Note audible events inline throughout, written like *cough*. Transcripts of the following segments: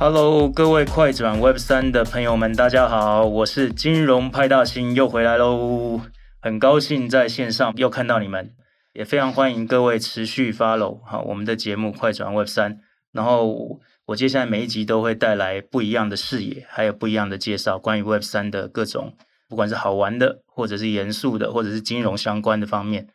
Hello，各位快转 Web 三的朋友们，大家好，我是金融派大星，又回来喽，很高兴在线上又看到你们，也非常欢迎各位持续 follow 好我们的节目快转 Web 三，然后我接下来每一集都会带来不一样的视野，还有不一样的介绍，关于 Web 三的各种，不管是好玩的，或者是严肃的，或者是金融相关的方面。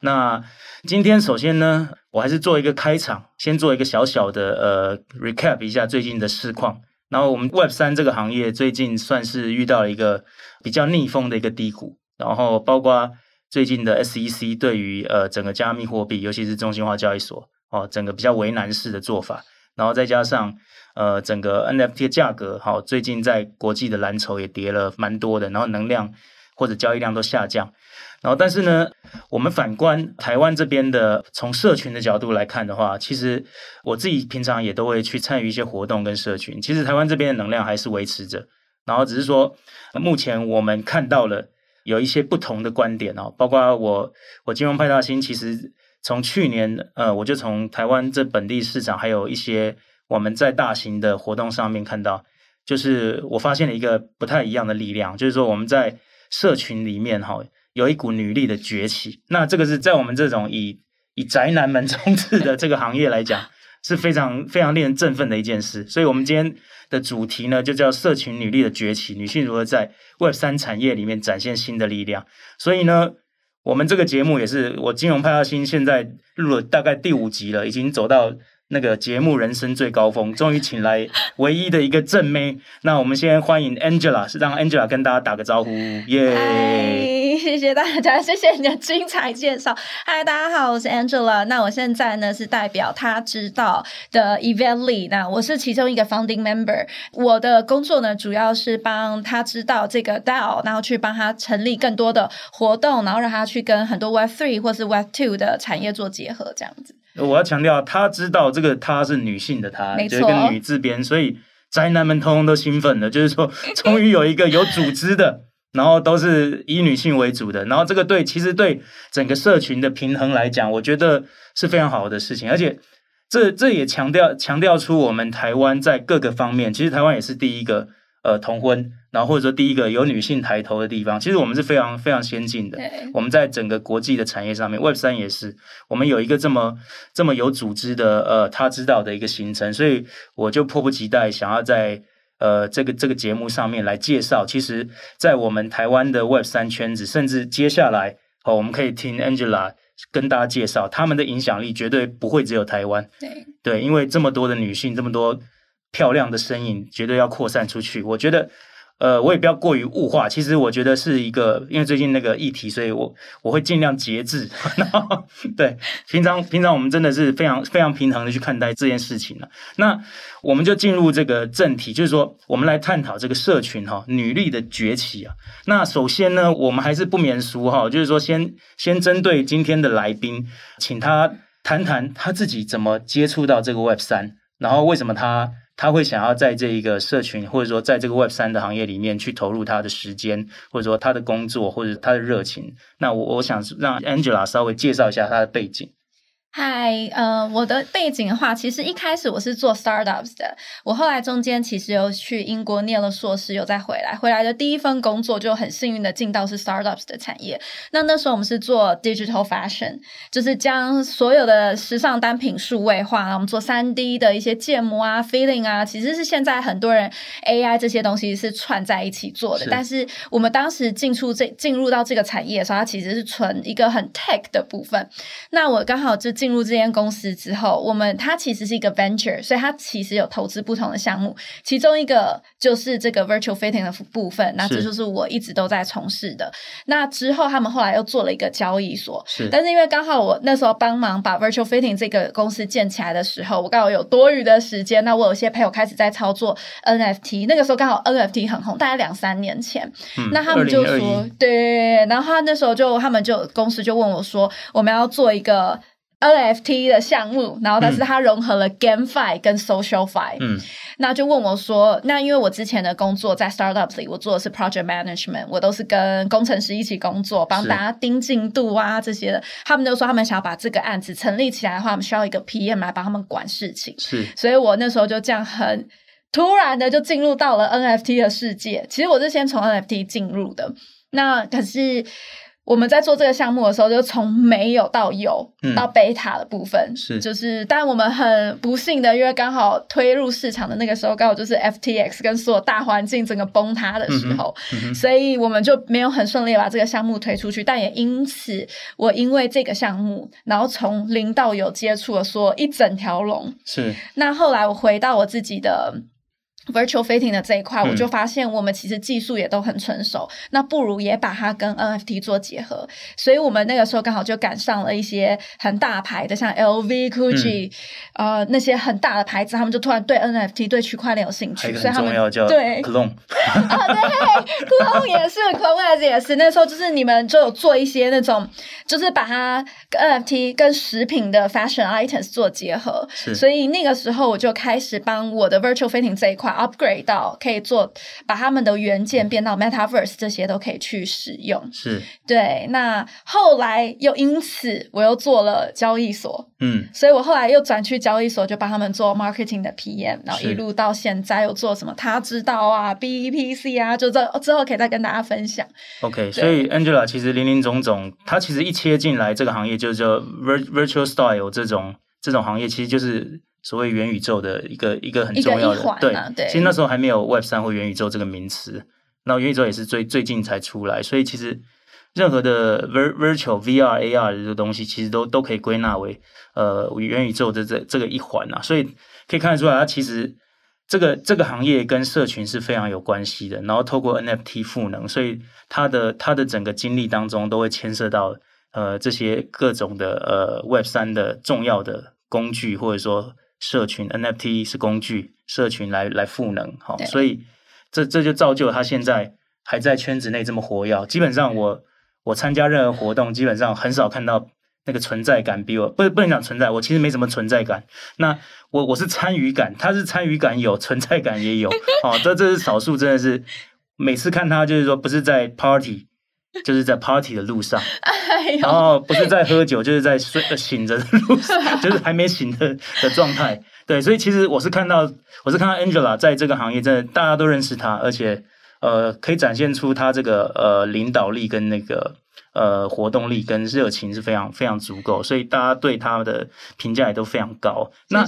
那今天首先呢，我还是做一个开场，先做一个小小的呃 recap 一下最近的市况。然后我们 Web 三这个行业最近算是遇到了一个比较逆风的一个低谷，然后包括最近的 SEC 对于呃整个加密货币，尤其是中心化交易所哦，整个比较为难式的做法，然后再加上呃整个 NFT 的价格，好，最近在国际的蓝筹也跌了蛮多的，然后能量或者交易量都下降。然后，但是呢，我们反观台湾这边的，从社群的角度来看的话，其实我自己平常也都会去参与一些活动跟社群。其实台湾这边的能量还是维持着，然后只是说，目前我们看到了有一些不同的观点哦，包括我，我金融派大星，其实从去年，呃，我就从台湾这本地市场，还有一些我们在大型的活动上面看到，就是我发现了一个不太一样的力量，就是说我们在社群里面哈。有一股女力的崛起，那这个是在我们这种以以宅男们充斥的这个行业来讲，*laughs* 是非常非常令人振奋的一件事。所以，我们今天的主题呢，就叫“社群女力的崛起”，女性如何在 Web 三产业里面展现新的力量。所以呢，我们这个节目也是我金融派大星，现在录了大概第五集了，已经走到。那个节目人生最高峰，终于请来唯一的一个正妹。那我们先欢迎 Angela，是让 Angela 跟大家打个招呼，耶、yeah！谢谢大家，谢谢你的精彩介绍。嗨，大家好，我是 Angela。那我现在呢是代表他知道的 Event Lead，那我是其中一个 Founding Member。我的工作呢主要是帮他知道这个 DAO，然后去帮他成立更多的活动，然后让他去跟很多 Web Three 或是 Web Two 的产业做结合，这样子。我要强调，他知道这个他是女性的他，有一个女字边，所以宅男们通通都兴奋了。就是说，终于有一个有组织的，然后都是以女性为主的，然后这个对，其实对整个社群的平衡来讲，我觉得是非常好的事情。而且，这这也强调强调出我们台湾在各个方面，其实台湾也是第一个。呃，同婚，然后或者说第一个有女性抬头的地方，其实我们是非常非常先进的。我们在整个国际的产业上面，Web 三也是，我们有一个这么这么有组织的呃，他知道的一个行程，所以我就迫不及待想要在呃这个这个节目上面来介绍。其实，在我们台湾的 Web 三圈子，甚至接下来哦，我们可以听 Angela 跟大家介绍他们的影响力，绝对不会只有台湾。对对，因为这么多的女性，这么多。漂亮的身影绝对要扩散出去。我觉得，呃，我也不要过于物化。其实我觉得是一个，因为最近那个议题，所以我我会尽量节制。*laughs* 然后，对，平常平常我们真的是非常非常平衡的去看待这件事情了。那我们就进入这个正题，就是说，我们来探讨这个社群哈女力的崛起啊。那首先呢，我们还是不免俗哈，就是说先先针对今天的来宾，请他谈谈他自己怎么接触到这个 Web 三，然后为什么他。他会想要在这一个社群，或者说在这个 Web 三的行业里面去投入他的时间，或者说他的工作，或者他的热情。那我我想让 Angela 稍微介绍一下他的背景。嗨，呃，我的背景的话，其实一开始我是做 startups 的，我后来中间其实有去英国念了硕士，又再回来，回来的第一份工作就很幸运的进到是 startups 的产业。那那时候我们是做 digital fashion，就是将所有的时尚单品数位化，我们做三 D 的一些建模啊、feeling 啊，其实是现在很多人 AI 这些东西是串在一起做的。是但是我们当时进出这进入到这个产业的时候，它其实是纯一个很 tech 的部分。那我刚好就。进入这间公司之后，我们它其实是一个 venture，所以它其实有投资不同的项目，其中一个就是这个 virtual fitting 的部分，那这就是我一直都在从事的。那之后他们后来又做了一个交易所，是。但是因为刚好我那时候帮忙把 virtual fitting 这个公司建起来的时候，我刚好有多余的时间，那我有些朋友开始在操作 NFT，那个时候刚好 NFT 很红，大概两三年前，嗯、那他们就说对，然后他那时候就他们就公司就问我说，我们要做一个。NFT 的项目，然后但是它融合了 GameFi 跟 SocialFi，嗯，那就问我说，那因为我之前的工作在 Startups 里，我做的是 Project Management，我都是跟工程师一起工作，帮大家盯进度啊这些的。他们就说他们想要把这个案子成立起来的话，我们需要一个 PM 来帮他们管事情。是，所以我那时候就这样很突然的就进入到了 NFT 的世界。其实我是先从 NFT 进入的，那可是。我们在做这个项目的时候，就从没有到有，嗯、到 beta 的部分，是就是，但我们很不幸的，因为刚好推入市场的那个时候，刚好就是 FTX 跟所有大环境整个崩塌的时候，嗯嗯、所以我们就没有很顺利把这个项目推出去。但也因此，我因为这个项目，然后从零到有接触了说一整条龙。是。那后来我回到我自己的。Virtual Fitting 的这一块，我就发现我们其实技术也都很成熟，嗯、那不如也把它跟 NFT 做结合。所以我们那个时候刚好就赶上了一些很大牌的，像 LV、Gucci，呃，那些很大的牌子，他们就突然对 NFT、对区块链有兴趣，所以他们对 Clone 啊，*laughs* 对，Clone 也是，Clone 也是。那时候就是你们就有做一些那种，就是把它跟 NFT 跟食品的 Fashion Items 做结合。是，所以那个时候我就开始帮我的 Virtual Fitting 这一块。Upgrade 到可以做，把他们的元件变到 Metaverse，这些都可以去使用。是对。那后来又因此，我又做了交易所。嗯，所以我后来又转去交易所，就帮他们做 marketing 的 PM，然后一路到现在又做什么？他知道啊，BEPC 啊，就这之后可以再跟大家分享。OK，所以 Angela 其实林林总总，他其实一切进来这个行业，就叫 Virtual Style 这种这种行业，其实就是。所谓元宇宙的一个一个很重要的环、啊、对，对，其实那时候还没有 Web 三或元宇宙这个名词，那元宇宙也是最最近才出来，所以其实任何的 Virtual VR AR 的这个东西，其实都都可以归纳为呃元宇宙的这这个一环啊，所以可以看得出来，它其实这个这个行业跟社群是非常有关系的，然后透过 NFT 赋能，所以它的它的整个经历当中都会牵涉到呃这些各种的呃 Web 三的重要的工具，或者说。社群 NFT 是工具，社群来来赋能，好，所以这这就造就他现在还在圈子内这么活跃。基本上我我参加任何活动，基本上很少看到那个存在感比我不不能讲存在，我其实没什么存在感。那我我是参与感，他是参与感有，存在感也有，*laughs* 哦，这这是少数，真的是每次看他就是说不是在 party。就是在 party 的路上，哎、然后不是在喝酒，就是在睡醒着的路上，就是还没醒的的状态。对，所以其实我是看到，我是看到 Angela 在这个行业，真的大家都认识她，而且呃，可以展现出她这个呃领导力跟那个呃活动力跟热情是非常非常足够，所以大家对她的评价也都非常高。那。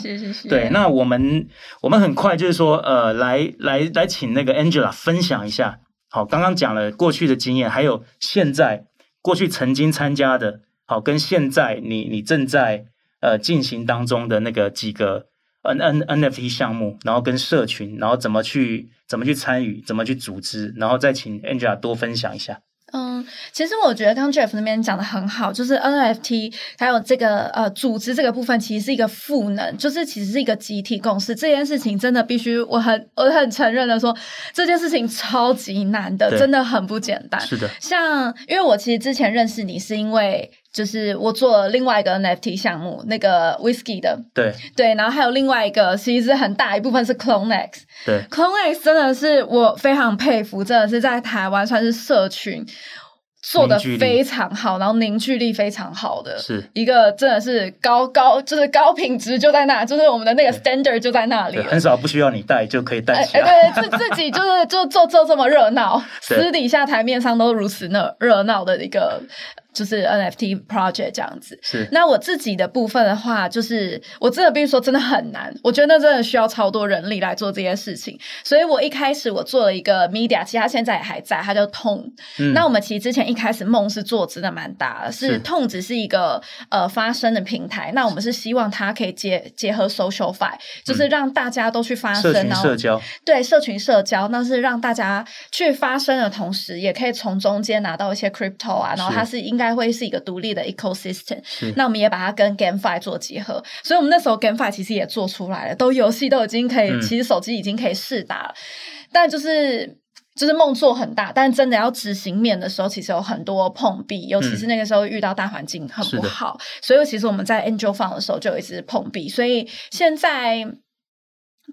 对，那我们我们很快就是说呃，来来来，请那个 Angela 分享一下。好，刚刚讲了过去的经验，还有现在过去曾经参加的，好，跟现在你你正在呃进行当中的那个几个 N N NFT 项目，然后跟社群，然后怎么去怎么去参与，怎么去组织，然后再请 Angela 多分享一下。嗯，其实我觉得刚刚 Jeff 那边讲的很好，就是 NFT 还有这个呃组织这个部分，其实是一个赋能，就是其实是一个集体共识。这件事情真的必须我很我很承认的说，这件事情超级难的，真的很不简单。是的，像因为我其实之前认识你是因为就是我做了另外一个 NFT 项目，那个 Whisky 的，对对，然后还有另外一个，其实很大一部分是 CloneX，对，CloneX 真的是我非常佩服，真的是在台湾算是社群。做的非常好，然后凝聚力非常好的，是一个真的是高高，就是高品质就在那，就是我们的那个 standard 就在那里，很少不需要你带就可以带起来。哎，对，自自己就是就做做这么热闹，*laughs* 私底下台面上都如此那热闹的一个。就是 NFT project 这样子，是。那我自己的部分的话，就是我真的必须说，真的很难。我觉得那真的需要超多人力来做这些事情。所以我一开始我做了一个 media，其实它现在也还在，它叫 Tone。嗯。那我们其实之前一开始梦是做真的蛮大的，是 Tone 只是一个呃发声的平台。那我们是希望它可以结结合 SocialFi，就是让大家都去发声，然后社交。对，社群社交，那是让大家去发声的同时，也可以从中间拿到一些 crypto 啊，然后它是应。应该会是一个独立的 ecosystem，那我们也把它跟 GameFi 做结合，所以我们那时候 GameFi 其实也做出来了，都游戏都已经可以，嗯、其实手机已经可以试打了，但就是就是梦做很大，但真的要执行面的时候，其实有很多碰壁，尤其是那个时候遇到大环境很不好，嗯、所以其实我们在 Angel Fund 的时候就一直碰壁，所以现在。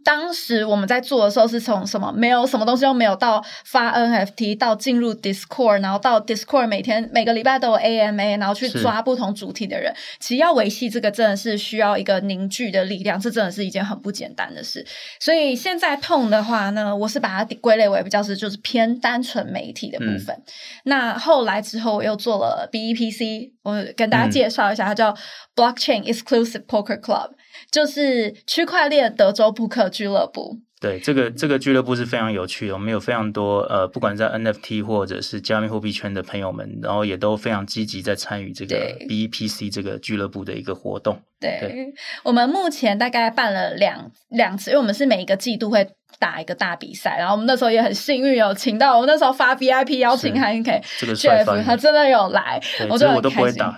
当时我们在做的时候，是从什么没有什么东西都没有，到发 NFT，到进入 Discord，然后到 Discord 每天每个礼拜都有 AMA，然后去抓不同主题的人。其实要维系这个，真的是需要一个凝聚的力量，这真的是一件很不简单的事。所以现在 Tone 的话呢，我是把它归类为比较是就是偏单纯媒体的部分。嗯、那后来之后我又做了 BEPC，我跟大家介绍一下，嗯、它叫 Blockchain Exclusive Poker Club。就是区块链德州扑克俱乐部。对，这个这个俱乐部是非常有趣的，我们有非常多呃，不管在 NFT 或者是加密货币圈的朋友们，然后也都非常积极在参与这个 BEPC 这个俱乐部的一个活动。对，对我们目前大概办了两两次，因为我们是每一个季度会打一个大比赛，然后我们那时候也很幸运有请到，我们那时候发 VIP 邀请函给 Jeff，他真的有来，我都不会打，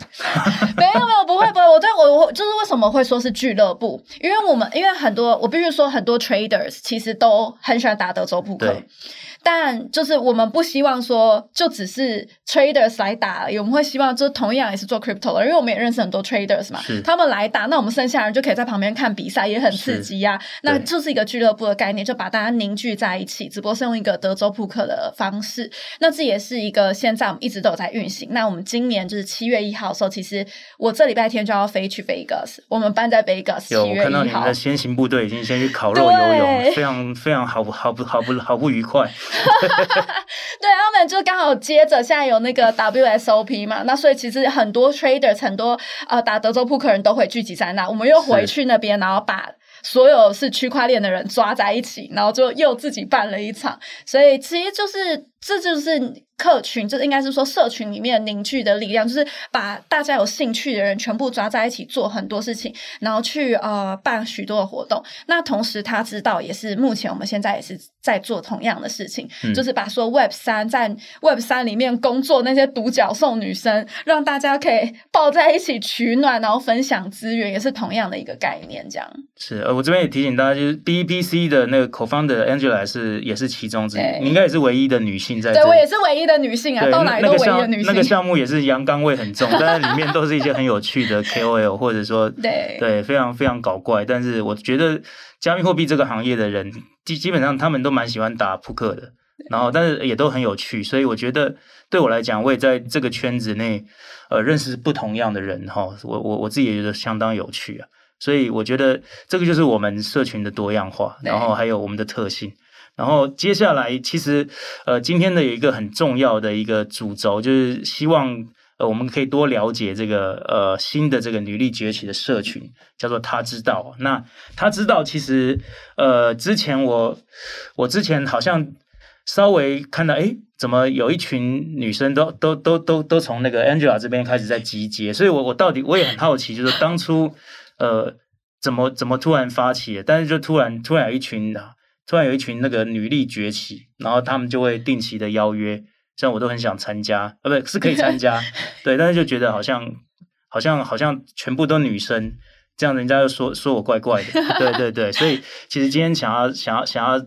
没有没有不会不会，我对我我就是为什么会说是俱乐部，因为我们因为很多我必须说很多 traders 其实都很喜欢打德州扑克。但就是我们不希望说就只是 traders 来打而已，我们会希望就同样也是做 crypto 的，因为我们也认识很多 traders 嘛，他们来打，那我们剩下人就可以在旁边看比赛，也很刺激呀、啊。那就是一个俱乐部的概念，就把大家凝聚在一起，只不过是用一个德州扑克的方式。那这也是一个现在我们一直都有在运行。那我们今年就是七月一号的时候，其实我这礼拜天就要飞去 Vegas，我们班在 Vegas。有看到你们的先行部队已经先去烤肉游泳，非常非常好不好不好不好不愉快。*laughs* 对，澳门就刚好接着现在有那个 WSOP 嘛，那所以其实很多 traders 很多呃打德州扑克人都会聚集在那，我们又回去那边，然后把所有是区块链的人抓在一起，然后就又自己办了一场，所以其实就是这就是。客群，这应该是说社群里面凝聚的力量，就是把大家有兴趣的人全部抓在一起做很多事情，然后去呃办许多的活动。那同时他知道，也是目前我们现在也是在做同样的事情，嗯、就是把说 Web 三在 Web 三里面工作那些独角兽女生，让大家可以抱在一起取暖，然后分享资源，也是同样的一个概念。这样是呃，我这边也提醒大家，就是 BEPC 的那个 Co-founder Angela 是也是其中之一，你应该也是唯一的女性在。对，我也是唯一的女性啊，到哪里都唯一的女性。那个项目也是阳刚味很重，*laughs* 但是里面都是一些很有趣的 KOL，或者说对对，非常非常搞怪。但是我觉得加密货币这个行业的人，基基本上他们都蛮喜欢打扑克的，然后但是也都很有趣。所以我觉得对我来讲，我也在这个圈子内呃认识不同样的人哈。我我我自己也觉得相当有趣啊。所以我觉得这个就是我们社群的多样化，然后还有我们的特性。然后接下来，其实呃，今天的有一个很重要的一个主轴，就是希望呃，我们可以多了解这个呃新的这个女力崛起的社群，叫做她知道。那她知道，其实呃，之前我我之前好像稍微看到，诶，怎么有一群女生都都都都都从那个 Angela 这边开始在集结，所以我我到底我也很好奇，就是当初呃怎么怎么突然发起的，但是就突然突然有一群的。突然有一群那个女力崛起，然后他们就会定期的邀约，这样我都很想参加，呃，不是可以参加，*laughs* 对，但是就觉得好像好像好像全部都女生，这样人家就说说我怪怪的，*laughs* 对对对，所以其实今天想要想要想要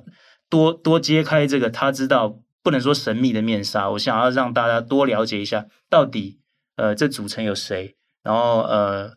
多多揭开这个他知道不能说神秘的面纱，我想要让大家多了解一下到底呃这组成有谁，然后呃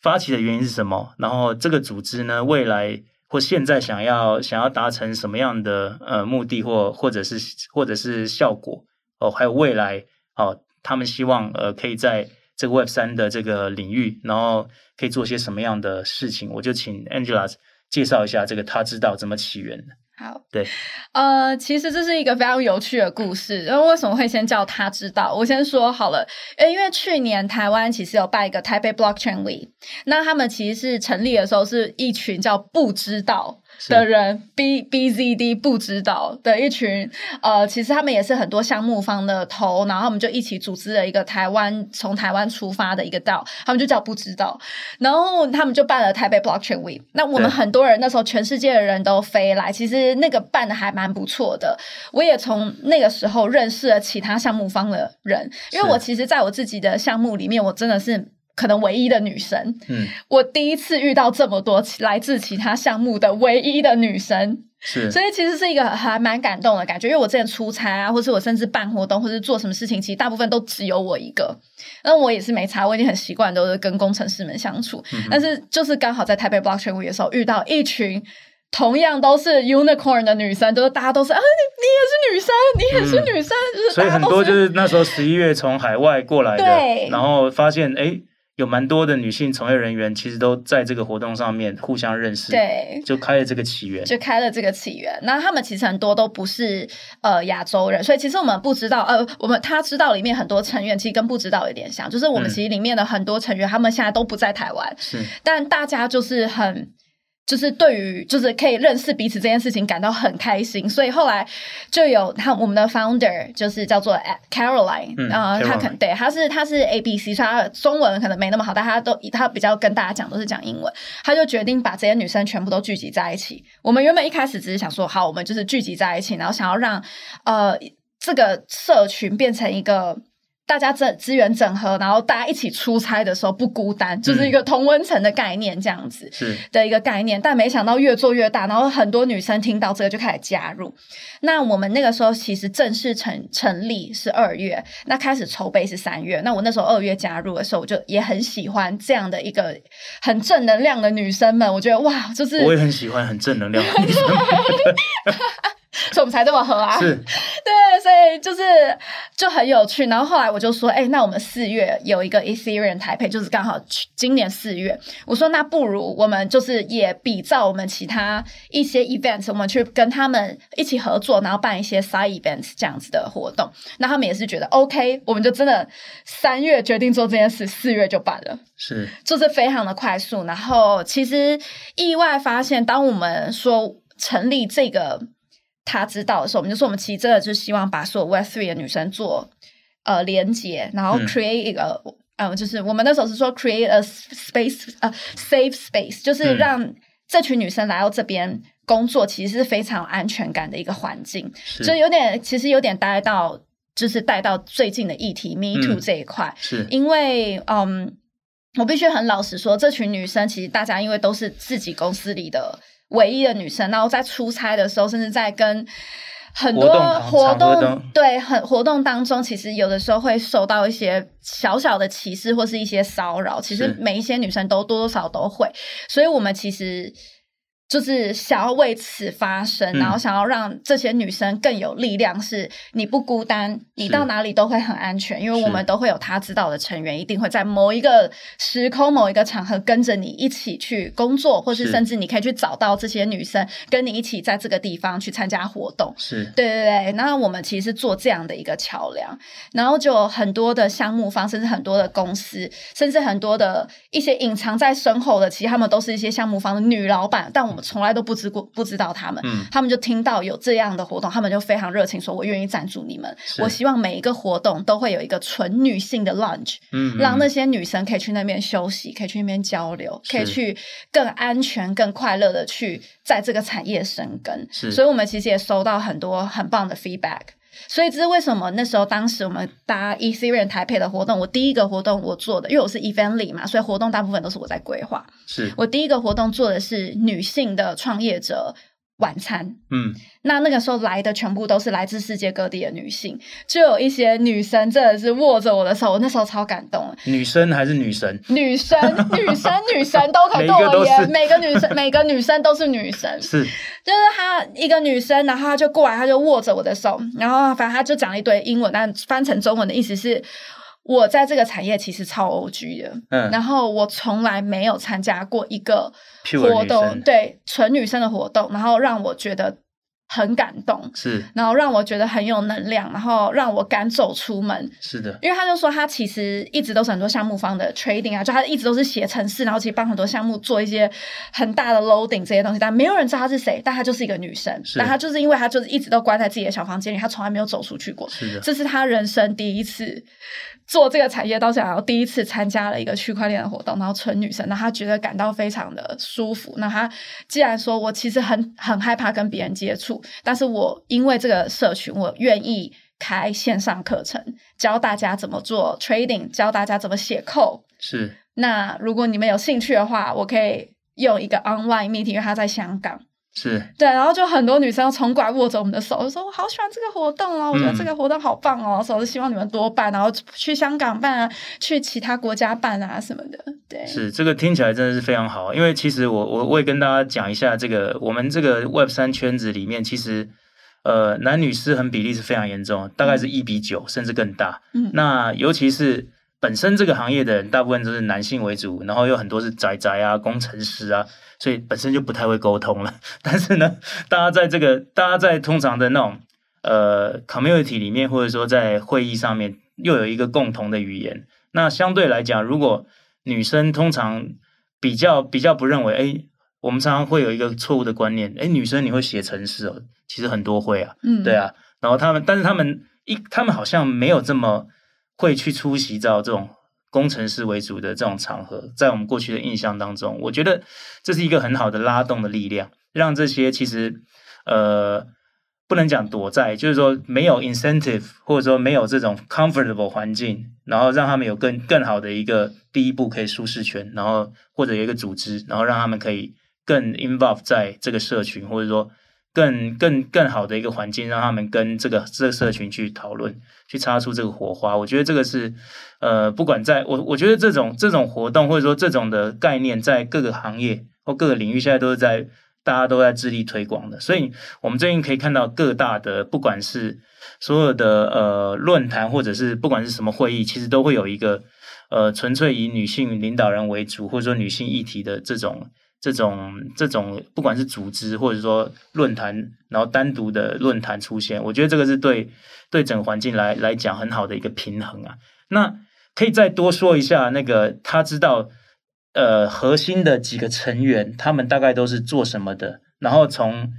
发起的原因是什么，然后这个组织呢未来。或现在想要想要达成什么样的呃目的或或者是或者是效果哦，还有未来哦，他们希望呃可以在这个 Web 三的这个领域，然后可以做些什么样的事情？我就请 Angela 介绍一下这个，他知道怎么起源的。好，对，呃，其实这是一个非常有趣的故事。然后为什么会先叫他知道？我先说好了，因为去年台湾其实有办一个台北 Blockchain Week，那他们其实是成立的时候是一群叫不知道。的人 B B Z D 不知道的一群，呃，其实他们也是很多项目方的头，然后我们就一起组织了一个台湾从台湾出发的一个 DAO，他们就叫不知道，然后他们就办了台北 Blockchain Week。那我们很多人那时候全世界的人都飞来，其实那个办的还蛮不错的。我也从那个时候认识了其他项目方的人，因为我其实在我自己的项目里面，我真的是。可能唯一的女生，嗯，我第一次遇到这么多来自其他项目的唯一的女生，是，所以其实是一个还蛮感动的感觉。因为我之前出差啊，或是我甚至办活动，或是做什么事情，其实大部分都只有我一个。那我也是没差，我已经很习惯都是跟工程师们相处。嗯、但是就是刚好在台北 Blockchain Week 的时候遇到一群同样都是 unicorn 的女生，就是大家都是啊，你，你也是女生，你也是女生，嗯、就是所以很多就是那时候十一月从海外过来的，对，然后发现哎。有蛮多的女性从业人员，其实都在这个活动上面互相认识，对，就开了这个起源，就开了这个起源。那他们其实很多都不是呃亚洲人，所以其实我们不知道，呃，我们他知道里面很多成员其实跟不知道有点像，就是我们其实里面的很多成员，他们现在都不在台湾，是，但大家就是很。就是对于就是可以认识彼此这件事情感到很开心，所以后来就有他我们的 founder 就是叫做 Caroline，嗯，然后他可能对他是他是 ABC，所以他中文可能没那么好，但他都他比较跟大家讲都是讲英文，他就决定把这些女生全部都聚集在一起。我们原本一开始只是想说，好，我们就是聚集在一起，然后想要让呃这个社群变成一个。大家整资源整合，然后大家一起出差的时候不孤单，嗯、就是一个同温层的概念，这样子的一个概念。但没想到越做越大，然后很多女生听到这个就开始加入。那我们那个时候其实正式成成立是二月，那开始筹备是三月。那我那时候二月加入的时候，我就也很喜欢这样的一个很正能量的女生们。我觉得哇，就是我也很喜欢很正能量的女生们。*laughs* 所以我们才这么合啊！是，*laughs* 对，所以就是就很有趣。然后后来我就说，哎，那我们四月有一个 Ethereum 台配，就是刚好今年四月。我说，那不如我们就是也比照我们其他一些 events，我们去跟他们一起合作，然后办一些 side events 这样子的活动。那他们也是觉得 OK，我们就真的三月决定做这件事，四月就办了，是，就是非常的快速。然后其实意外发现，当我们说成立这个。他知道的时候，我们就说我们其实真的就希望把所有 Web Three 的女生做呃连接，然后 create 一个嗯、呃，就是我们那时候是说 create a space 呃 safe space，就是让这群女生来到这边工作，其实是非常有安全感的一个环境，所以有点其实有点带到就是带到最近的议题 Me Too 这一块，是。因为嗯，我必须很老实说，这群女生其实大家因为都是自己公司里的。唯一的女生，然后在出差的时候，甚至在跟很多活动，对很活动当中，其实有的时候会受到一些小小的歧视或是一些骚扰。其实每一些女生都多多少少都会，所以我们其实。就是想要为此发声，然后想要让这些女生更有力量。是你不孤单，你到哪里都会很安全，因为我们都会有他知道的成员，一定会在某一个时空、某一个场合跟着你一起去工作，或是甚至你可以去找到这些女生，跟你一起在这个地方去参加活动。是对对对。那我们其实是做这样的一个桥梁，然后就很多的项目方，甚至很多的公司，甚至很多的一些隐藏在身后的，其实他们都是一些项目方的女老板，但我们。从来都不知过不知道他们，嗯，他们就听到有这样的活动，他们就非常热情，说我愿意赞助你们。我希望每一个活动都会有一个纯女性的 lunch，嗯，让那些女生可以去那边休息，可以去那边交流，可以去更安全、更快乐的去在这个产业生根。所以我们其实也收到很多很棒的 feedback。所以这是为什么那时候当时我们搭 Ethereum 台北的活动，我第一个活动我做的，因为我是 Event Lead 嘛，所以活动大部分都是我在规划。是我第一个活动做的是女性的创业者。晚餐，嗯，那那个时候来的全部都是来自世界各地的女性，就有一些女生真的是握着我的手，我那时候超感动。女生还是女神？*laughs* 女生，女生，女神都可以对我言，每个女生，*laughs* 每个女生都是女神。是，就是她一个女生，然后她就过来，她就握着我的手，然后反正她就讲了一堆英文，但翻成中文的意思是。我在这个产业其实超 OG 的，嗯，然后我从来没有参加过一个活动，对，纯女生的活动，然后让我觉得很感动，是，然后让我觉得很有能量，然后让我敢走出门，是的，因为他就说他其实一直都是很多项目方的 trading 啊，就他一直都是写程式，然后其实帮很多项目做一些很大的 loading 这些东西，但没有人知道他是谁，但他就是一个女生，但他就是因为他就是一直都关在自己的小房间里，他从来没有走出去过，是的，这是他人生第一次。做这个产业到现在，第一次参加了一个区块链的活动，然后纯女生，那她觉得感到非常的舒服。那她既然说我其实很很害怕跟别人接触，但是我因为这个社群，我愿意开线上课程，教大家怎么做 trading，教大家怎么写 code。是。那如果你们有兴趣的话，我可以用一个 online meeting，因为他在香港。是对，然后就很多女生要冲过来握着我们的手，就说我好喜欢这个活动哦，我觉得这个活动好棒哦，所以我希望你们多办，然后去香港办啊，去其他国家办啊什么的。对，是这个听起来真的是非常好，因为其实我我我也跟大家讲一下，这个我们这个 Web 三圈子里面，其实呃男女失衡比例是非常严重，大概是一比九、嗯、甚至更大。嗯，那尤其是。本身这个行业的人大部分都是男性为主，然后有很多是宅宅啊、工程师啊，所以本身就不太会沟通了。*laughs* 但是呢，大家在这个大家在通常的那种呃 community 里面，或者说在会议上面，又有一个共同的语言。那相对来讲，如果女生通常比较比较不认为，哎，我们常常会有一个错误的观念，哎，女生你会写程式哦，其实很多会啊，嗯，对啊。然后他们，但是他们一他们好像没有这么。会去出席到这种工程师为主的这种场合，在我们过去的印象当中，我觉得这是一个很好的拉动的力量，让这些其实呃不能讲躲债，就是说没有 incentive 或者说没有这种 comfortable 环境，然后让他们有更更好的一个第一步可以舒适圈，然后或者有一个组织，然后让他们可以更 involve 在这个社群，或者说。更更更好的一个环境，让他们跟这个这个社群去讨论，去擦出这个火花。我觉得这个是，呃，不管在我，我觉得这种这种活动或者说这种的概念，在各个行业或各个领域，现在都是在大家都在致力推广的。所以，我们最近可以看到各大的，不管是所有的呃论坛，或者是不管是什么会议，其实都会有一个呃纯粹以女性领导人为主，或者说女性议题的这种。这种这种不管是组织或者说论坛，然后单独的论坛出现，我觉得这个是对对整个环境来来讲很好的一个平衡啊。那可以再多说一下，那个他知道呃核心的几个成员，他们大概都是做什么的？然后从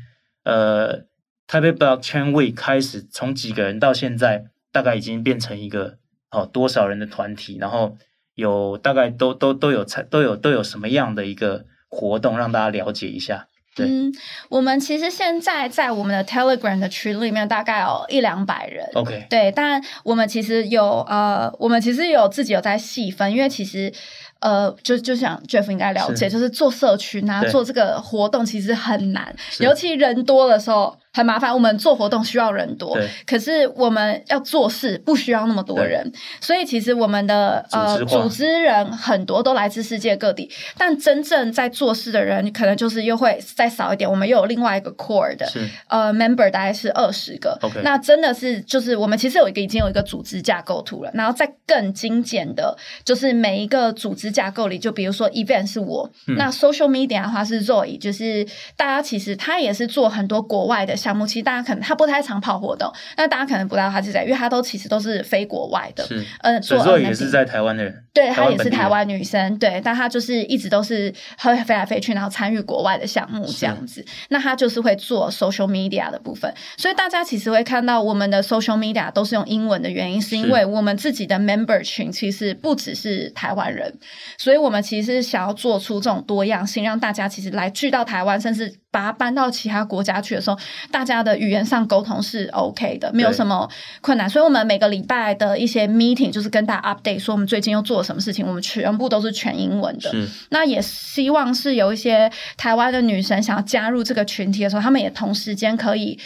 呃 Taipei Blockchain Week 开始，从几个人到现在，大概已经变成一个哦多少人的团体？然后有大概都都都有都有都有什么样的一个？活动让大家了解一下。对，嗯，我们其实现在在我们的 Telegram 的群里面大概有一两百人。OK，对，但我们其实有呃，我们其实有自己有在细分，因为其实。呃，就就像 Jeff 应该了解，是就是做社群啊，做这个活动其实很难，尤其人多的时候很麻烦。我们做活动需要人多，可是我们要做事不需要那么多人，所以其实我们的呃组织人很多都来自世界各地，但真正在做事的人可能就是又会再少一点。我们又有另外一个 core 的呃 member 大概是二十个，okay. 那真的是就是我们其实有一个已经有一个组织架构图了，然后再更精简的，就是每一个组织。架构里，就比如说 event 是我，嗯、那 social media 的话是 Zoe，就是大家其实他也是做很多国外的项目，其实大家可能他不太常跑活动，那大家可能不知道他是谁，因为他都其实都是飞国外的，是，嗯、呃，做也是在台湾的人，对，她也是台湾女生，对，但她就是一直都是会飞来飞去，然后参与国外的项目这样子，那她就是会做 social media 的部分，所以大家其实会看到我们的 social media 都是用英文的原因，是因为我们自己的 member 群其实不只是台湾人。所以，我们其实想要做出这种多样性，让大家其实来聚到台湾，甚至把它搬到其他国家去的时候，大家的语言上沟通是 OK 的，没有什么困难。所以，我们每个礼拜的一些 meeting 就是跟大家 update 说我们最近又做了什么事情，我们全部都是全英文的。那也希望是有一些台湾的女生想要加入这个群体的时候，她们也同时间可以。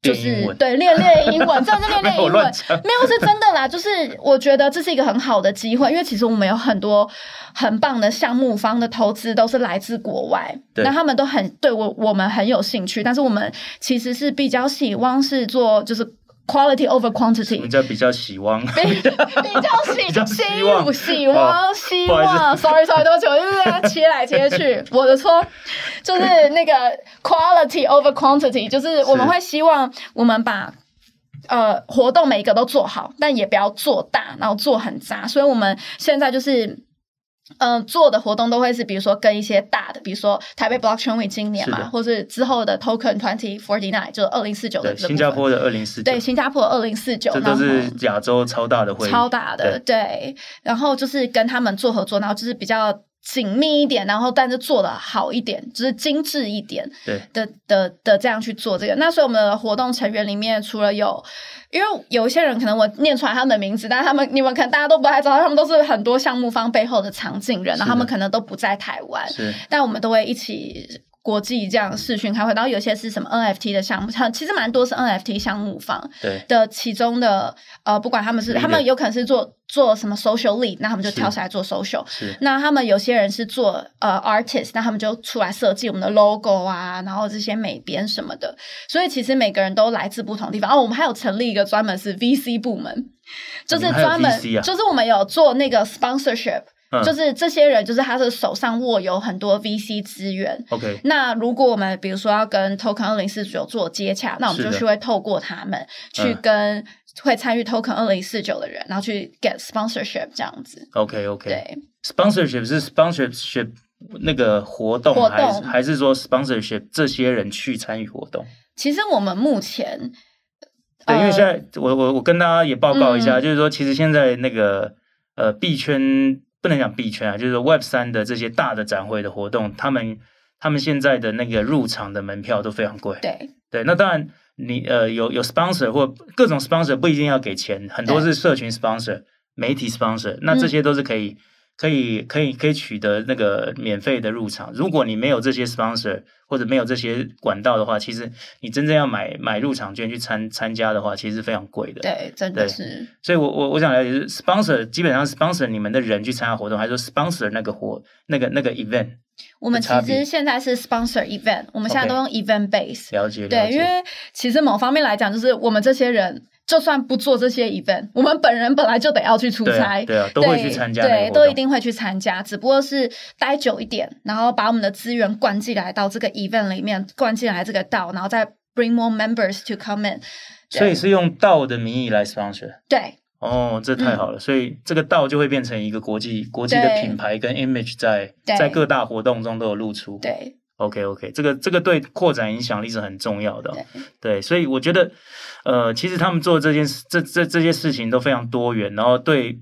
就是对练练英文，真的是练练 *laughs* 英文，没有，没有是真的啦。就是我觉得这是一个很好的机会，因为其实我们有很多很棒的项目方的投资都是来自国外，那他们都很对我我们很有兴趣，但是我们其实是比较希望是做就是。Quality over quantity，人家比较希望，比比较希 *laughs* 比较希望希望希望，sorry *laughs* sorry，对不起，我就是这样切来切去，我的错，就是那个 quality over quantity，就是我们会希望我们把呃活动每一个都做好，但也不要做大，然后做很杂，所以我们现在就是。嗯、呃，做的活动都会是，比如说跟一些大的，比如说台北 Blockchain Week 今年嘛，或是之后的 Token Twenty Forty Nine，就是二零四九的新加坡的二零四九，对，新加坡的二零四九，这都是亚洲超大的会议，超大的对，对。然后就是跟他们做合作，然后就是比较紧密一点，然后但是做的好一点，就是精致一点，对的的的，这样去做这个。那所以我们的活动成员里面，除了有。因为有一些人可能我念出来他们的名字，但是他们你们可能大家都不太知道，他们都是很多项目方背后的场景人，然后他们可能都不在台湾，是，但我们都会一起国际这样视讯开会，然后有些是什么 NFT 的项目，其实蛮多是 NFT 项目方的其中的呃，不管他们是他们有可能是做做什么 social lead，那他们就跳下来做 social。那他们有些人是做呃 artist，那他们就出来设计我们的 logo 啊，然后这些美编什么的。所以其实每个人都来自不同地方。哦，我们还有成立一个专门是 VC 部门，就是专门、啊、就是我们有做那个 sponsorship。嗯、就是这些人，就是他的手上握有很多 VC 资源。OK，那如果我们比如说要跟 Token 二零四九做接洽，那我们就是会透过他们去跟会参与 Token 二零四九的人，然后去 get sponsorship 这样子。OK OK，对，sponsorship 是 sponsorship 那个活动，活动还是还是说 sponsorship 这些人去参与活动？其实我们目前，对，因为现在我我我跟大家也报告一下，嗯、就是说其实现在那个呃币圈。不能讲币圈啊，就是 Web 三的这些大的展会的活动，他们他们现在的那个入场的门票都非常贵。对对，那当然你呃有有 sponsor 或各种 sponsor 不一定要给钱，很多是社群 sponsor、媒体 sponsor，那这些都是可以。可以可以可以取得那个免费的入场。如果你没有这些 sponsor 或者没有这些管道的话，其实你真正要买买入场券去参参加的话，其实是非常贵的。对，真的是。所以我我我想了解是 sponsor 基本上 sponsor 你们的人去参加活动，还是说 sponsor 那个活那个那个 event？我们其实现在是 sponsor event，我们现在都用 event base。了解。对，因为其实某方面来讲，就是我们这些人。就算不做这些 event，我们本人本来就得要去出差，对啊，对啊，都会去参加，对，都一定会去参加，只不过是待久一点，然后把我们的资源灌进来到这个 event 里面，灌进来这个道，然后再 bring more members to come in。所以是用道的名义来 sponsor。对。哦，这太好了，嗯、所以这个道就会变成一个国际国际的品牌跟 image 在在各大活动中都有露出。对。OK OK，这个这个对扩展影响力是很重要的，对，对，所以我觉得，呃，其实他们做这件事，这这这些事情都非常多元，然后对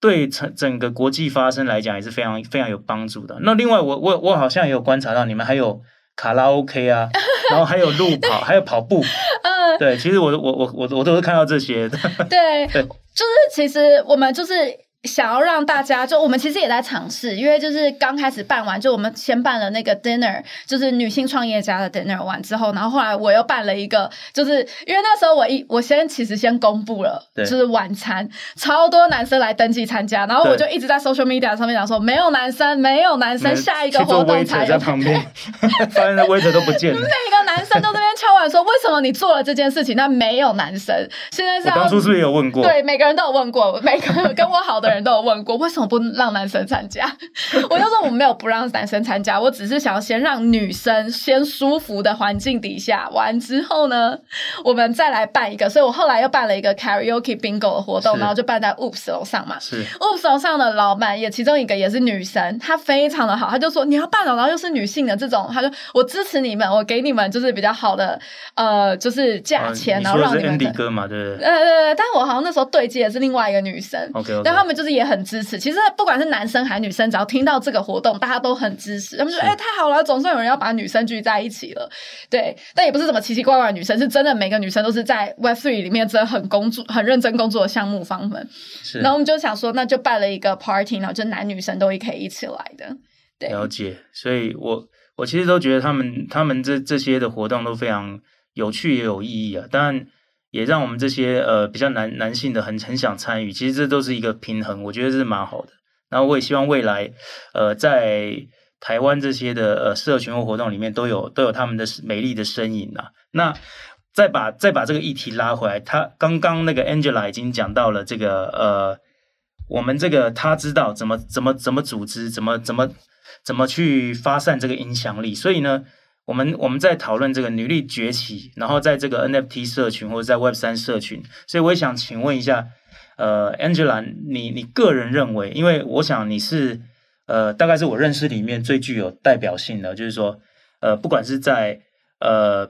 对整整个国际发生来讲也是非常非常有帮助的。那另外我，我我我好像也有观察到你们还有卡拉 OK 啊，*laughs* 然后还有路跑，*laughs* 还有跑步，嗯，对，其实我我我我我都是看到这些的，对，对，*laughs* 就是其实我们就是。想要让大家，就我们其实也在尝试，因为就是刚开始办完，就我们先办了那个 dinner，就是女性创业家的 dinner 完之后，然后后来我又办了一个，就是因为那时候我一我先其实先公布了，就是晚餐，超多男生来登记参加，然后我就一直在 social media 上面讲说，没有男生，没有男生，下一个活动才有。在旁边，*laughs* 发现 waiter 都不见了，每个男生都在那边敲碗说，为什么你做了这件事情，那没有男生？现在是我当初是不是有问过？对，每个人都有问过，每个跟我好的人。人都有问过，为什么不让男生参加？*laughs* 我就说我没有不让男生参加，我只是想要先让女生先舒服的环境底下完之后呢，我们再来办一个。所以我后来又办了一个 karaoke bingo 的活动，然后就办在 Oops 楼上嘛。是 Oops 楼上的老板也其中一个也是女生，她非常的好，她就说你要办了，然后又是女性的这种，她说我支持你们，我给你们就是比较好的呃，就是价钱，然后让你们。哥嘛，对不对？呃呃，但是我好像那时候对接的是另外一个女生，OK，但他们就。也很支持。其实不管是男生还是女生，只要听到这个活动，大家都很支持。他们说：“哎、欸，太好了，总算有人要把女生聚在一起了。”对，但也不是什么奇奇怪怪的女生，是真的每个女生都是在 Web Three 里面真的很工作、很认真工作的项目方们。是。然后我们就想说，那就办了一个 party，然后就男女生都可以一起来的。对，了解。所以我我其实都觉得他们他们这这些的活动都非常有趣，也有意义啊。当然。也让我们这些呃比较男男性的很很想参与，其实这都是一个平衡，我觉得是蛮好的。然后我也希望未来呃在台湾这些的呃社群或活动里面都有都有他们的美丽的身影啊。那再把再把这个议题拉回来，他刚刚那个 Angela 已经讲到了这个呃我们这个他知道怎么怎么怎么组织，怎么怎么怎么去发散这个影响力，所以呢。我们我们在讨论这个女力崛起，然后在这个 NFT 社群或者在 Web 三社群，所以我也想请问一下，呃，Angela，你你个人认为，因为我想你是呃，大概是我认识里面最具有代表性的，就是说，呃，不管是在呃，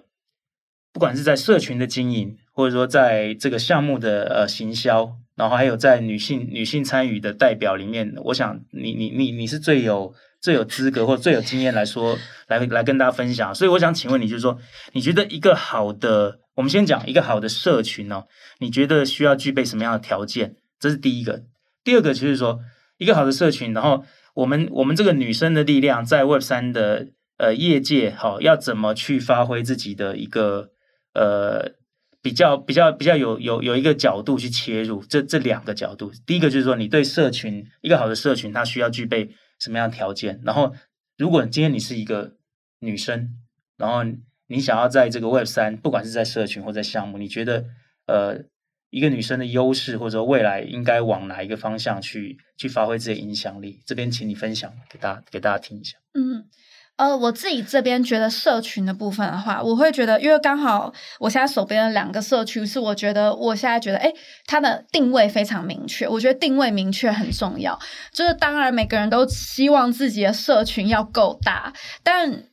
不管是在社群的经营，或者说在这个项目的呃行销，然后还有在女性女性参与的代表里面，我想你你你你是最有。最有资格或最有经验来说，来来跟大家分享。所以我想请问你，就是说，你觉得一个好的，我们先讲一个好的社群呢？你觉得需要具备什么样的条件？这是第一个。第二个就是说，一个好的社群，然后我们我们这个女生的力量在 Web 三的呃业界好要怎么去发挥自己的一个呃比较比较比较有有有一个角度去切入，这这两个角度，第一个就是说你对社群一个好的社群，它需要具备什么样条件？然后如果今天你是一个女生，然后你想要在这个 Web 三，不管是在社群或在项目，你觉得呃一个女生的优势，或者未来应该往哪一个方向去去发挥自己的影响力？这边请你分享给大家给大家听一下。嗯，呃，我自己这边觉得社群的部分的话，我会觉得，因为刚好我现在手边的两个社群是我觉得我现在觉得，哎，它的定位非常明确。我觉得定位明确很重要。就是当然每个人都希望自己的社群要够大，但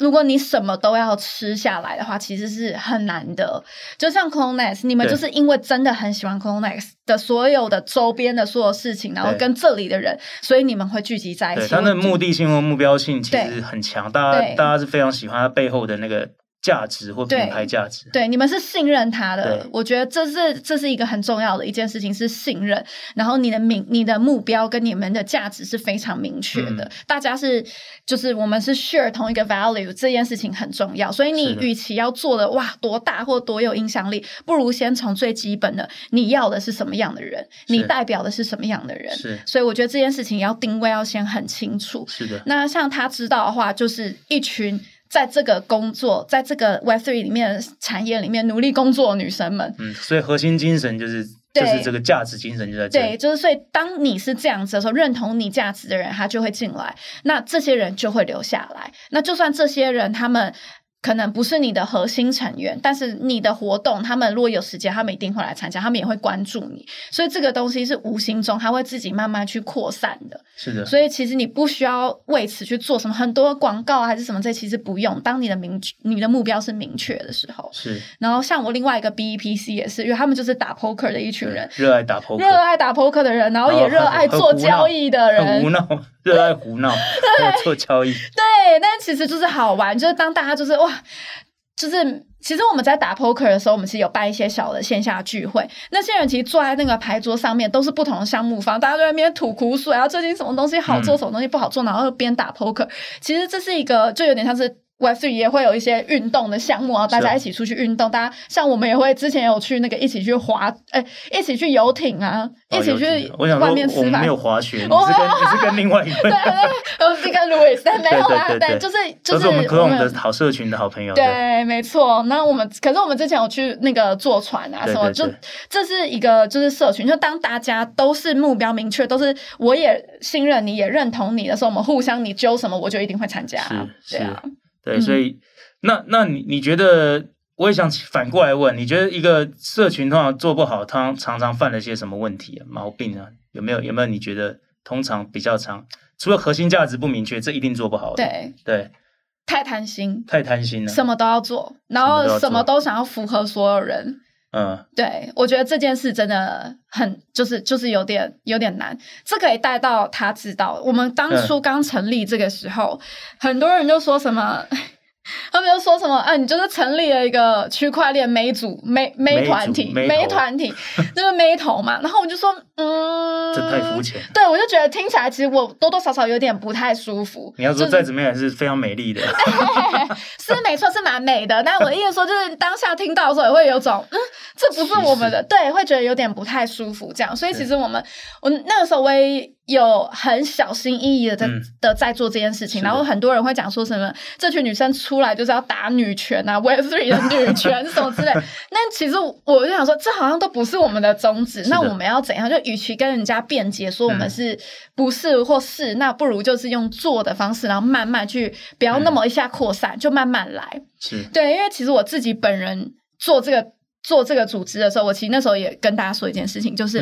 如果你什么都要吃下来的话，其实是很难的。就像 CloneX，你们就是因为真的很喜欢 CloneX 的所有的周边的所有事情，然后跟这里的人，所以你们会聚集在一起。它的目的性和目标性其实很强，大家大家是非常喜欢它背后的那个。价值或品牌价值对，对，你们是信任他的，我觉得这是这是一个很重要的一件事情，是信任。然后你的明，你的目标跟你们的价值是非常明确的，嗯、大家是就是我们是 share 同一个 value，这件事情很重要。所以你与其要做的哇多大或多有影响力，不如先从最基本的，你要的是什么样的人，你代表的是什么样的人。是，所以我觉得这件事情要定位要先很清楚。是的，那像他知道的话，就是一群。在这个工作，在这个 Web3 里面产业里面努力工作的女生们，嗯，所以核心精神就是就是这个价值精神就在这里。对，就是所以当你是这样子的时候，认同你价值的人，他就会进来，那这些人就会留下来。那就算这些人他们。可能不是你的核心成员，但是你的活动，他们如果有时间，他们一定会来参加，他们也会关注你，所以这个东西是无形中，他会自己慢慢去扩散的。是的，所以其实你不需要为此去做什么很多广告还是什么，这其实不用。当你的明你的目标是明确的时候，是。然后像我另外一个 BEPC 也是，因为他们就是打 poker 的一群人，热爱打 poker，热爱打 poker 的人，然后也热爱做交易的人，很胡闹，热爱胡闹，做交易。对，但其实就是好玩，就是当大家就是哇。就是，其实我们在打 poker 的时候，我们其实有办一些小的线下聚会。那些人其实坐在那个牌桌上面，都是不同的项目方，大家都在那边吐苦水啊，最近什么东西好做，什么东西不好做，然后边打 poker。其实这是一个，就有点像是。Web3 也会有一些运动的项目啊，大家一起出去运动。大家像我们也会之前有去那个一起去滑，哎，一起去游艇啊，一起去外面吃饭。没有滑雪，你是跟你是跟另外一个。对 *laughs* 对，我是跟 Louis，但没有啦，对，就是就是我们好社群的好朋友。对，没错。那我们可是我们之前有去那个坐船啊什么，就这是一个就是社群，就当大家都是目标明确，都是我也信任你也认同你的时候，我们互相你揪什么，我就一定会参加。是，对啊。对，所以、嗯、那那你你觉得，我也想反过来问，你觉得一个社群通常做不好，他常常犯了些什么问题啊、毛病啊？有没有有没有？你觉得通常比较常，除了核心价值不明确，这一定做不好的。对对，太贪心，太贪心了，什么都要做，然后什么都想要符合所有人。嗯，对，我觉得这件事真的很，就是就是有点有点难。这可以带到他知道，我们当初刚成立这个时候，嗯、很多人就说什么。*laughs* 他们就说什么？啊，你就是成立了一个区块链妹组、妹妹团体、妹团体，*laughs* 就是妹头嘛。然后我就说，嗯，这太肤浅。对，我就觉得听起来其实我多多少少有点不太舒服。你要说再怎么样也是非常美丽的，*laughs* 是没错，是蛮美的。但我的意思说，就是当下听到的时候也会有种，嗯，这不是我们的，对，会觉得有点不太舒服。这样，所以其实我们，我那个时候我也。有很小心翼翼的在、嗯、的在做这件事情，然后很多人会讲说什么这群女生出来就是要打女权啊，*laughs* Web3 的女权什么之类。*laughs* 那其实我就想说，这好像都不是我们的宗旨。那我们要怎样？就与其跟人家辩解说我们是不是或是，嗯、那不如就是用做的方式，然后慢慢去，不要那么一下扩散，嗯、就慢慢来。是对，因为其实我自己本人做这个做这个组织的时候，我其实那时候也跟大家说一件事情，就是。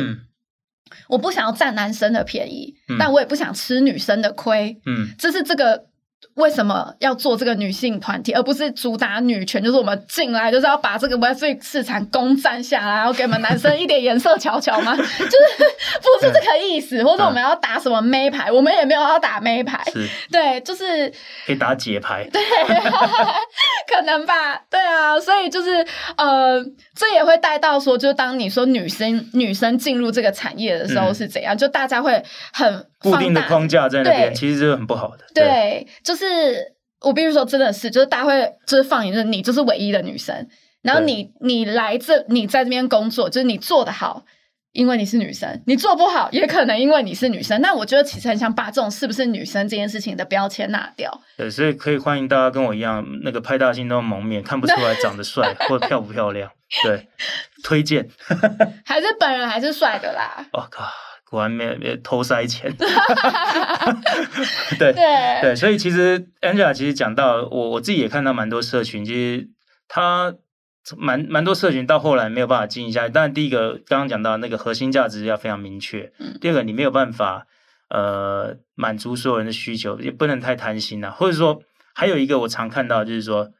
嗯我不想要占男生的便宜，嗯、但我也不想吃女生的亏。嗯，这是这个。为什么要做这个女性团体，而不是主打女权？就是我们进来就是要把这个 Web3 市场攻占下来，然后给我们男生一点颜色瞧瞧吗？*laughs* 就是不是这个意思，或者我们要打什么妹牌？我们也没有要打妹牌，对，就是可以打姐牌，对，*laughs* 可能吧，对啊，所以就是呃，这也会带到说，就当你说女生女生进入这个产业的时候是怎样，嗯、就大家会很。固定的框架在那边，其实是很不好的。对，对就是我必须说，真的是，就是大家会就是放眼，就是你就是唯一的女生，然后你你来这，你在这边工作，就是你做的好。因为你是女生，你做不好也可能因为你是女生。那我觉得其实很想把这种是不是女生这件事情的标签拿掉。对，所以可以欢迎大家跟我一样，那个派大星都蒙面，看不出来长得帅 *laughs* 或漂不漂亮。对，推荐 *laughs* 还是本人还是帅的啦。我、哦、靠，果然没没偷塞钱。*laughs* 对对。对，所以其实 Angela 其实讲到我我自己也看到蛮多社群，其实他。蛮蛮多社群到后来没有办法经营下去，但第一个刚刚讲到那个核心价值要非常明确，嗯，第二个你没有办法呃满足所有人的需求，也不能太贪心啊，或者说还有一个我常看到就是说，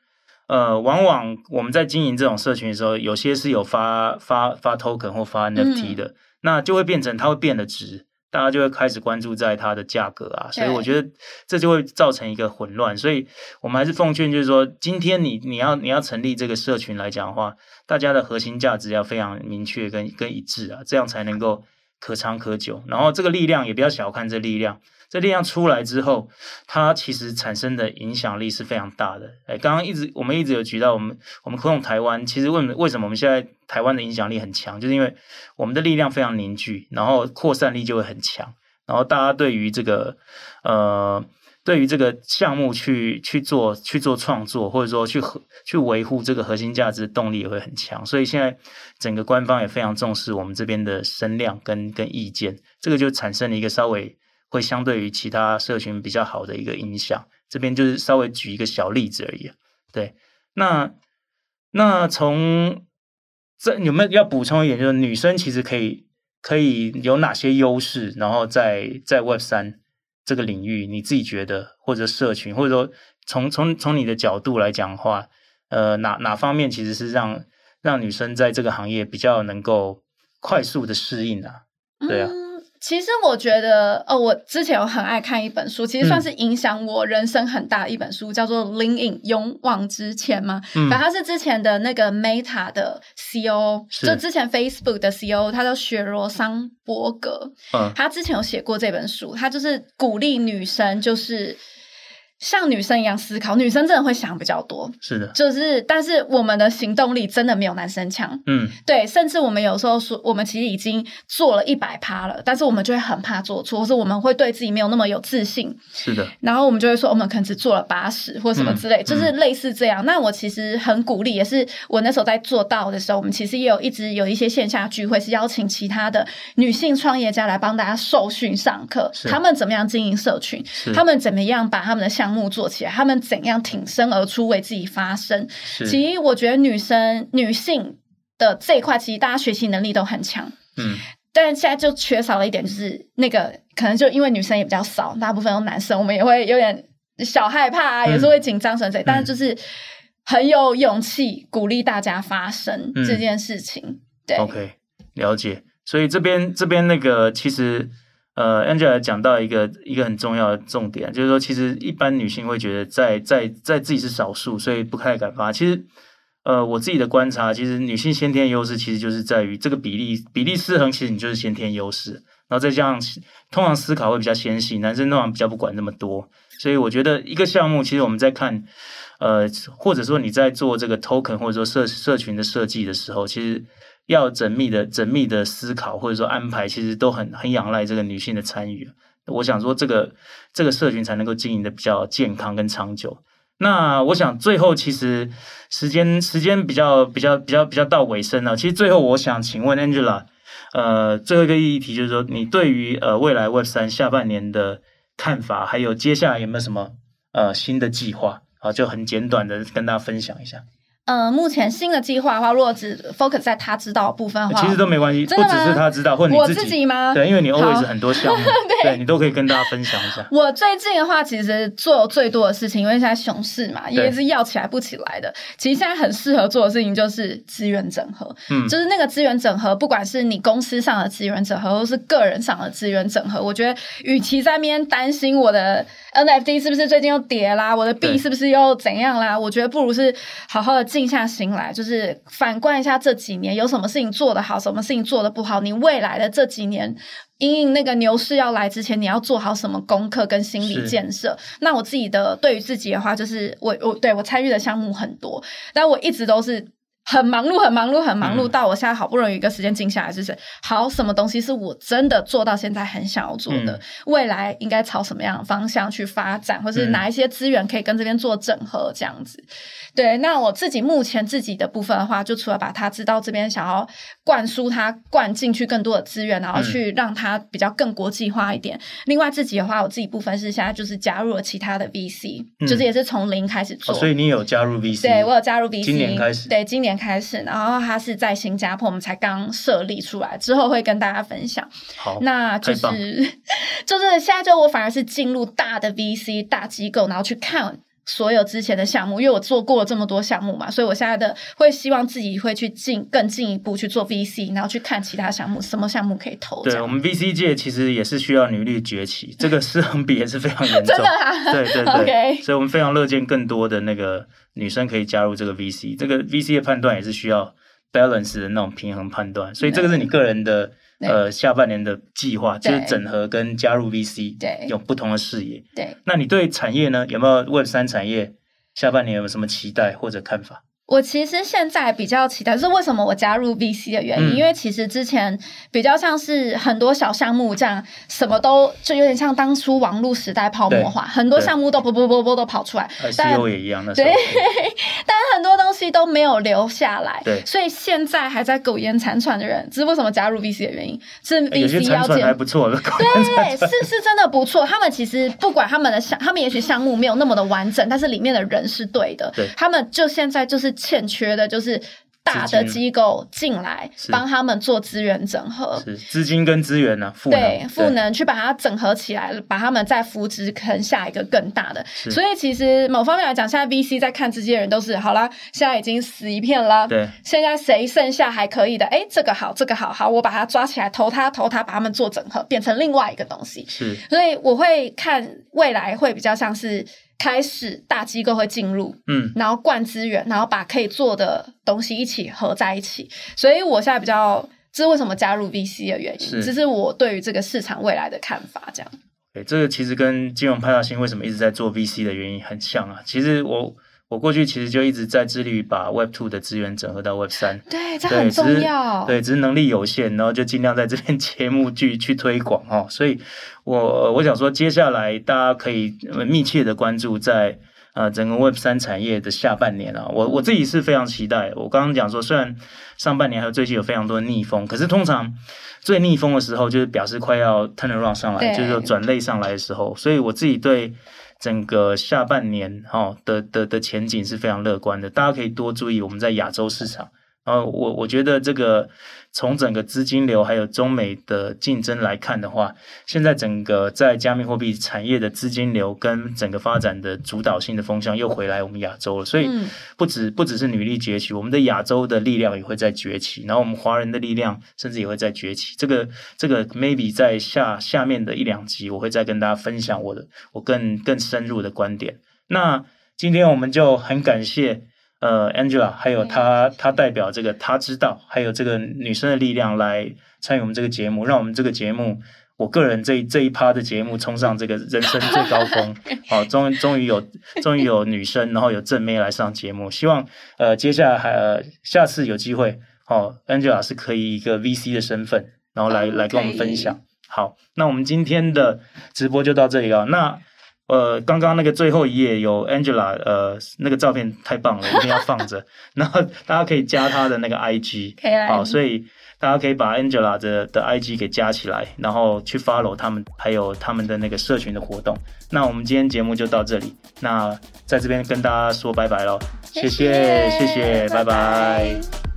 呃，往往我们在经营这种社群的时候，有些是有发发发 token 或发 NFT 的，嗯，那就会变成它会变得值。大家就会开始关注在它的价格啊，所以我觉得这就会造成一个混乱。所以我们还是奉劝，就是说，今天你你要你要成立这个社群来讲的话，大家的核心价值要非常明确跟跟一致啊，这样才能够可长可久。然后这个力量也不要小看这力量。这力量出来之后，它其实产生的影响力是非常大的。哎，刚刚一直我们一直有举到我们我们科统台湾，其实为什么为什么我们现在台湾的影响力很强，就是因为我们的力量非常凝聚，然后扩散力就会很强，然后大家对于这个呃对于这个项目去去做去做创作，或者说去去维护这个核心价值的动力也会很强。所以现在整个官方也非常重视我们这边的声量跟跟意见，这个就产生了一个稍微。会相对于其他社群比较好的一个影响，这边就是稍微举一个小例子而已。对，那那从这有没有要补充一点，就是女生其实可以可以有哪些优势？然后在在 Web 三这个领域，你自己觉得或者社群，或者说从从从你的角度来讲话，呃，哪哪方面其实是让让女生在这个行业比较能够快速的适应啊？对啊。其实我觉得，哦，我之前有很爱看一本书，其实算是影响我人生很大的一本书，嗯、叫做《Lean In 勇往直前》嘛。嗯，反正他是之前的那个 Meta 的 CEO，就之前 Facebook 的 CEO，他叫雪罗桑伯格。嗯，他之前有写过这本书，他就是鼓励女生，就是。像女生一样思考，女生真的会想比较多。是的，就是，但是我们的行动力真的没有男生强。嗯，对，甚至我们有时候说，我们其实已经做了一百趴了，但是我们就会很怕做错，或是我们会对自己没有那么有自信。是的，然后我们就会说，我们可能只做了八十或什么之类，嗯、就是类似这样。嗯、那我其实很鼓励，也是我那时候在做到的时候，我们其实也有一直有一些线下聚会，是邀请其他的女性创业家来帮大家受训上课，是他们怎么样经营社群，是他们怎么样把他们的项目做起来，他们怎样挺身而出为自己发声？其实我觉得女生女性的这一块，其实大家学习能力都很强。嗯，但现在就缺少了一点，就是那个可能就因为女生也比较少，大部分都男生，我们也会有点小害怕啊，嗯、也是会紧张什么的。嗯、但是就是很有勇气鼓励大家发声这件事情。嗯、对，OK，了解。所以这边这边那个其实。呃，Angel 讲到一个一个很重要的重点，就是说，其实一般女性会觉得在在在自己是少数，所以不太敢发。其实，呃，我自己的观察，其实女性先天优势其实就是在于这个比例比例失衡，其实你就是先天优势。然后再加上，通常思考会比较纤细，男生通常比较不管那么多。所以我觉得一个项目，其实我们在看，呃，或者说你在做这个 token 或者说社社群的设计的时候，其实。要缜密的、缜密的思考，或者说安排，其实都很很仰赖这个女性的参与。我想说，这个这个社群才能够经营的比较健康跟长久。那我想最后，其实时间时间比较比较比较比较到尾声了。其实最后，我想请问 Angela，呃，最后一个议题就是说，你对于呃未来 Web 三下半年的看法，还有接下来有没有什么呃新的计划？啊，就很简短的跟大家分享一下。呃，目前新的计划的话，如果只 focus 在他知道的部分的话，其实都没关系，不只是他知道，或你自己，我自己吗？对，因为你 always 很多项目，*laughs* 对，对你都可以跟大家分享一下。我最近的话，其实做最多的事情，因为现在熊市嘛，也是要起来不起来的。其实现在很适合做的事情就是资源整合，嗯，就是那个资源整合，不管是你公司上的资源整合，或是个人上的资源整合，我觉得与其在那边担心我的。NFT 是不是最近又跌啦？我的币是不是又怎样啦？我觉得不如是好好的静下心来，就是反观一下这几年有什么事情做得好，什么事情做得不好。你未来的这几年，因应那个牛市要来之前，你要做好什么功课跟心理建设？那我自己的对于自己的话，就是我我对我参与的项目很多，但我一直都是。很忙碌，很忙碌，很忙碌，到我现在好不容易一个时间静下来，就是好什么东西是我真的做到现在很想要做的，未来应该朝什么样的方向去发展，或是哪一些资源可以跟这边做整合，这样子。对，那我自己目前自己的部分的话，就除了把他知道这边想要灌输他灌进去更多的资源，然后去让他比较更国际化一点。另外自己的话，我自己部分是现在就是加入了其他的 VC，就是也是从零开始做。所以你有加入 VC？对，我有加入 VC，今年开始。对，今年。开始，然后它是在新加坡，我们才刚设立出来，之后会跟大家分享。好，那就是 *laughs* 就是现在就我反而是进入大的 VC 大机构，然后去看。所有之前的项目，因为我做过了这么多项目嘛，所以我现在的会希望自己会去进更进一步去做 VC，然后去看其他项目，什么项目可以投。对，我们 VC 界其实也是需要女力崛起，*laughs* 这个失衡比也是非常严重。真的啊？对对对。*laughs* 所以我们非常乐见更多的那个女生可以加入这个 VC，这个 VC 的判断也是需要 balance 的那种平衡判断，所以这个是你个人的。呃，下半年的计划就是整合跟加入 VC，对，有不同的视野。对，那你对产业呢？有没有 Web 三产业下半年有什么期待或者看法？我其实现在比较期待，是为什么我加入 VC 的原因，嗯、因为其实之前比较像是很多小项目这样，什么都就有点像当初网络时代泡沫化，很多项目都啵啵啵啵都跑出来，但也一样的，对，*laughs* 但很多东西都没有留下来，对，所以现在还在苟延残喘的人，这是为什么加入 VC 的原因，是 VC 要减还不错，对对，是是真的不错，他们其实不管他们的项，他们也许项目没有那么的完整，但是里面的人是对的，对，他们就现在就是欠缺的就。是大的机构进来帮他们做资源整合，是资金跟资源呢、啊？赋能对，赋能去把它整合起来，把他们再扶植，成下一个更大的。所以其实某方面来讲，现在 VC 在看这些人都是好啦，现在已经死一片了。对，现在谁剩下还可以的？哎，这个好，这个好好，我把它抓起来，投他，投他，把他们做整合，变成另外一个东西。是，所以我会看未来会比较像是。开始大机构会进入，嗯，然后灌资源，然后把可以做的东西一起合在一起。所以我现在比较，这是为什么加入 VC 的原因，是这是我对于这个市场未来的看法。这样，对，这个其实跟金融派大星为什么一直在做 VC 的原因很像啊。其实我。我过去其实就一直在致力于把 Web Two 的资源整合到 Web 三，对，这很重要。对，只是能力有限，然后就尽量在这边 *laughs* 节目去去推广哦。所以我我想说，接下来大家可以密切的关注在呃整个 Web 三产业的下半年啊。我我自己是非常期待。我刚刚讲说，虽然上半年还有最近有非常多的逆风，可是通常最逆风的时候，就是表示快要 turn around 上来，就是说转类上来的时候。所以我自己对。整个下半年哈的的的前景是非常乐观的，大家可以多注意我们在亚洲市场。然后我我觉得这个从整个资金流还有中美的竞争来看的话，现在整个在加密货币产业的资金流跟整个发展的主导性的风向又回来我们亚洲了，所以不止不只是女力崛起，我们的亚洲的力量也会在崛起，然后我们华人的力量甚至也会在崛起。这个这个 maybe 在下下面的一两集我会再跟大家分享我的我更更深入的观点。那今天我们就很感谢。呃，Angela，还有她，她代表这个她知道，还有这个女生的力量来参与我们这个节目，让我们这个节目，我个人这一这一趴的节目冲上这个人生最高峰。*laughs* 好，终于终于有终于有女生，然后有正妹来上节目，希望呃接下来还呃下次有机会，哦，Angela 是可以一个 VC 的身份，然后来来跟我们分享。好，那我们今天的直播就到这里了，那。呃，刚刚那个最后一页有 Angela，呃，那个照片太棒了，一定要放着。*laughs* 然后大家可以加她的那个 IG，好，所以大家可以把 Angela 的的 IG 给加起来，然后去 follow 他们，还有他们的那个社群的活动。那我们今天节目就到这里，那在这边跟大家说拜拜喽，谢谢，谢谢，拜拜。拜拜。